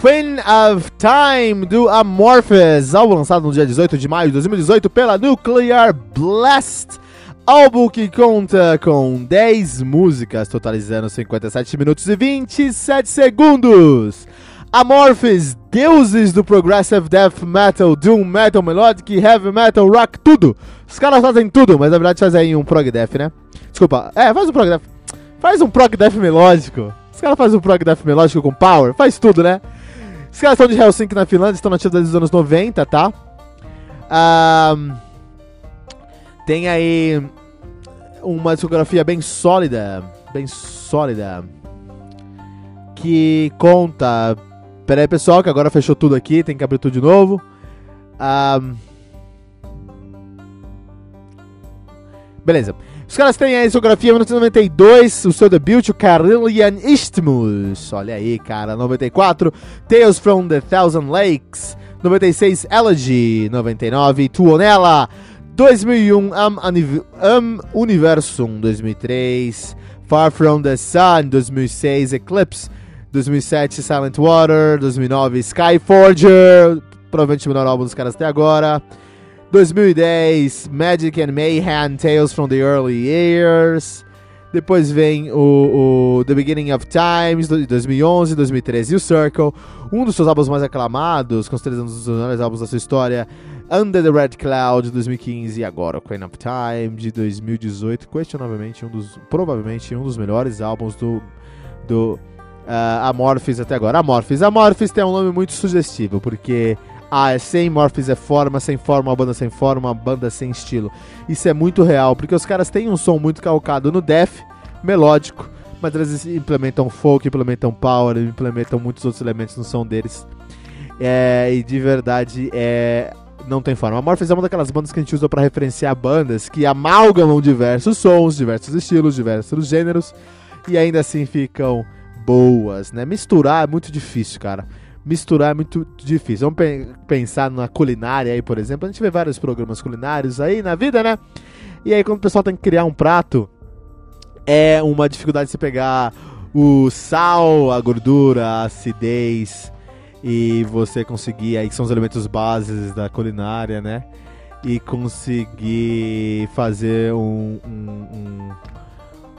Queen of Time do Amorphous, álbum lançado no dia 18 de maio de 2018 pela Nuclear Blast. Álbum que conta com 10 músicas, totalizando 57 minutos e 27 segundos. Amorphous, deuses do progressive death metal, doom metal, melodic, heavy metal, rock, tudo. Os caras fazem tudo, mas na verdade fazem um prog death, né? Desculpa, é, faz um prog death. Faz um prog death melódico. Os caras fazem um prog death melódico com power, faz tudo, né? Os caras estão de Helsinki na Finlândia, estão nativos desde os anos 90, tá? Um, tem aí uma discografia bem sólida, bem sólida, que conta... Pera aí, pessoal, que agora fechou tudo aqui, tem que abrir tudo de novo. Um, beleza. Os caras têm a discografia 1992, o seu debut, o Carillion Isthmus. Olha aí, cara. 94, Tales from the Thousand Lakes. 96, Elegy. 99, Tuonela. 2001, Am, Am Universum. 2003, Far from the Sun. 2006, Eclipse. 2007, Silent Water. 2009, Skyforger. Provavelmente o melhor álbum dos caras até agora. 2010, Magic and Mayhem, Tales from the Early Years. Depois vem o, o, The Beginning of Times, de 2011, 2013, e o Circle, um dos seus álbuns mais aclamados, considerando um dos melhores álbuns da sua história, Under the Red Cloud, de 2015, e agora Queen of Time, de 2018, questionavelmente um dos, provavelmente um dos melhores álbuns do, do uh, Amorphis até agora. Amorphis, Amorphis tem um nome muito sugestivo, porque ah, é sem Morphs é forma, sem forma, uma banda sem forma, uma banda sem estilo. Isso é muito real, porque os caras têm um som muito calcado no death, melódico, mas eles implementam folk, implementam power, implementam muitos outros elementos no som deles. É, e de verdade, é, não tem forma. A Morphs é uma daquelas bandas que a gente usa para referenciar bandas que amalgamam diversos sons, diversos estilos, diversos gêneros, e ainda assim ficam boas, né? Misturar é muito difícil, cara misturar é muito difícil. Vamos pe pensar na culinária aí, por exemplo. A gente vê vários programas culinários aí na vida, né? E aí, quando o pessoal tem que criar um prato, é uma dificuldade se pegar o sal, a gordura, a acidez e você conseguir aí que são os elementos bases da culinária, né? E conseguir fazer um, um, um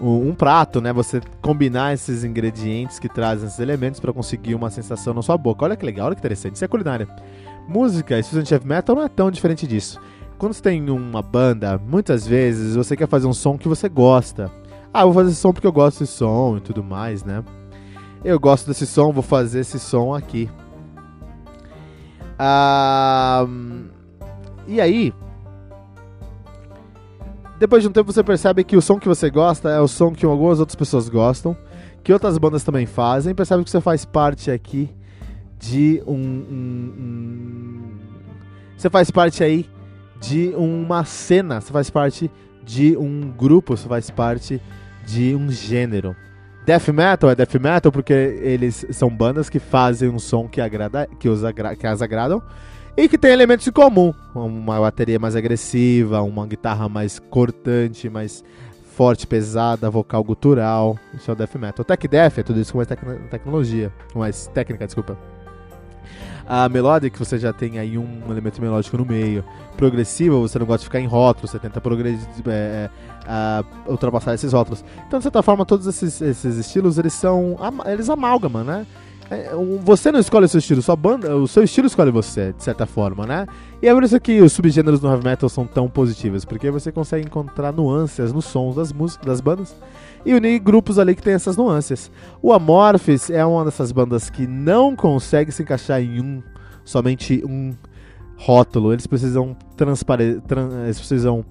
um, um, prato, né? Você combinar esses ingredientes que trazem esses elementos para conseguir uma sensação na sua boca. Olha que legal, olha que interessante. Isso é culinária. Música, Fusion Heavy Metal não é tão diferente disso. Quando você tem uma banda, muitas vezes você quer fazer um som que você gosta. Ah, vou fazer esse som porque eu gosto desse som e tudo mais, né? Eu gosto desse som, vou fazer esse som aqui. Ah, e aí, depois de um tempo você percebe que o som que você gosta é o som que algumas outras pessoas gostam, que outras bandas também fazem, percebe que você faz parte aqui de um, um, um, você faz parte aí de uma cena, você faz parte de um grupo, você faz parte de um gênero. Death metal é death metal porque eles são bandas que fazem um som que, agrada, que, os agra, que as agradam e que tem elementos em comum. Uma bateria mais agressiva, uma guitarra mais cortante, mais forte, pesada, vocal gutural. Isso é o death metal. O tech death é tudo isso com mais tec tecnologia, com mais técnica, desculpa. A melódica, você já tem aí um elemento melódico no meio. Progressiva, você não gosta de ficar em rótulos, você tenta é, é, ultrapassar esses rótulos. Então, de certa forma, todos esses, esses estilos, eles são. Eles amalgamam, né? É, você não escolhe o seu estilo, sua banda, o seu estilo escolhe você, de certa forma, né? E é por isso que os subgêneros do heavy metal são tão positivos, porque você consegue encontrar nuances nos sons das músicas, das bandas, e unir grupos ali que tem essas nuances. O Amorphis é uma dessas bandas que não consegue se encaixar em um, somente um rótulo. Eles precisam transparecer, eles precisam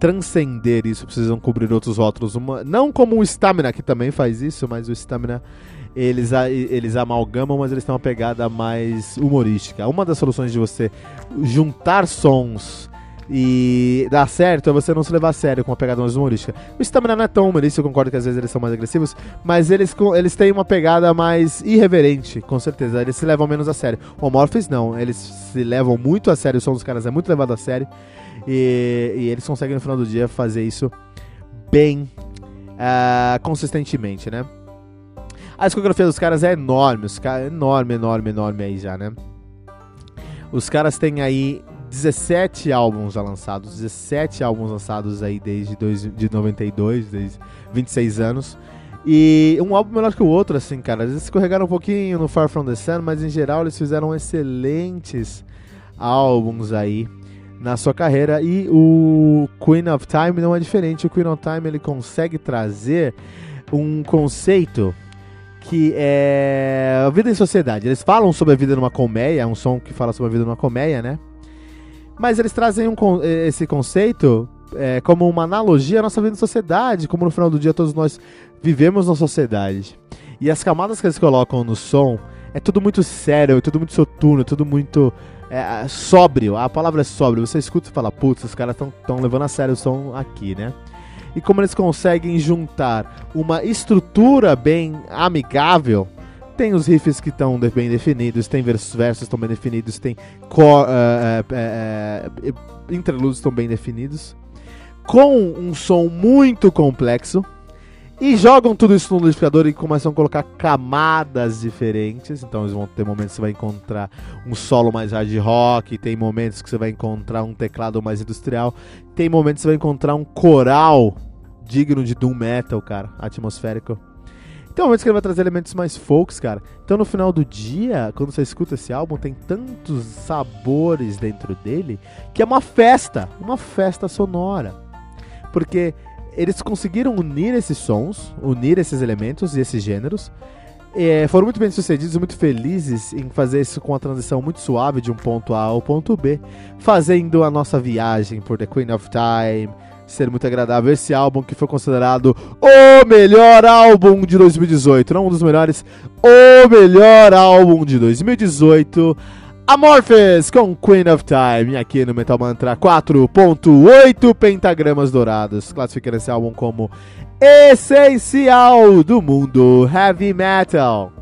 transcender isso, precisam cobrir outros rótulos. Uma, não como o Stamina, que também faz isso, mas o Stamina eles, eles amalgamam, mas eles têm uma pegada mais humorística. Uma das soluções de você juntar sons e dar certo é você não se levar a sério com uma pegada mais humorística. O Stamina não é tão humorístico, eu concordo que às vezes eles são mais agressivos, mas eles, eles têm uma pegada mais irreverente, com certeza. Eles se levam menos a sério. O Morphis não, eles se levam muito a sério, o som dos caras é muito levado a sério. E, e eles conseguem no final do dia fazer isso bem uh, consistentemente, né? A discografia dos caras é enorme, os caras enorme, enorme, enorme aí já, né? Os caras têm aí 17 álbuns já lançados, 17 álbuns lançados aí desde dois, de 92, desde 26 anos. E um álbum melhor que o outro, assim, cara. Eles escorregaram um pouquinho no Far From The Sun, mas em geral eles fizeram excelentes álbuns aí na sua carreira. E o Queen of Time não é diferente. O Queen of Time ele consegue trazer um conceito que é a vida em sociedade. Eles falam sobre a vida numa colmeia, é um som que fala sobre a vida numa colmeia, né? Mas eles trazem um, esse conceito é, como uma analogia à nossa vida em sociedade, como no final do dia todos nós vivemos na sociedade. E as camadas que eles colocam no som é tudo muito sério, é tudo muito soturno, é tudo muito é, sóbrio. A palavra é sóbrio. Você escuta e fala, putz, os caras estão levando a sério o som aqui, né? E como eles conseguem juntar uma estrutura bem amigável. Tem os riffs que estão bem definidos, tem versos versos estão bem definidos, tem core, uh, uh, uh, interlúdios estão bem definidos, com um som muito complexo. E jogam tudo isso no liquidificador e começam a colocar camadas diferentes. Então eles vão ter momentos que você vai encontrar um solo mais hard rock, tem momentos que você vai encontrar um teclado mais industrial, tem momentos que você vai encontrar um coral digno de doom metal, cara, atmosférico. Tem momentos que ele vai trazer elementos mais folks, cara. Então no final do dia, quando você escuta esse álbum, tem tantos sabores dentro dele que é uma festa, uma festa sonora. Porque eles conseguiram unir esses sons, unir esses elementos e esses gêneros. É, foram muito bem sucedidos, muito felizes em fazer isso com a transição muito suave de um ponto A ao ponto B, fazendo a nossa viagem por The Queen of Time, ser muito agradável. Esse álbum que foi considerado o melhor álbum de 2018, não um dos melhores, o melhor álbum de 2018. Amorphous com Queen of Time, aqui no Metal Mantra 4.8 pentagramas dourados, classificando esse álbum como essencial do mundo heavy metal.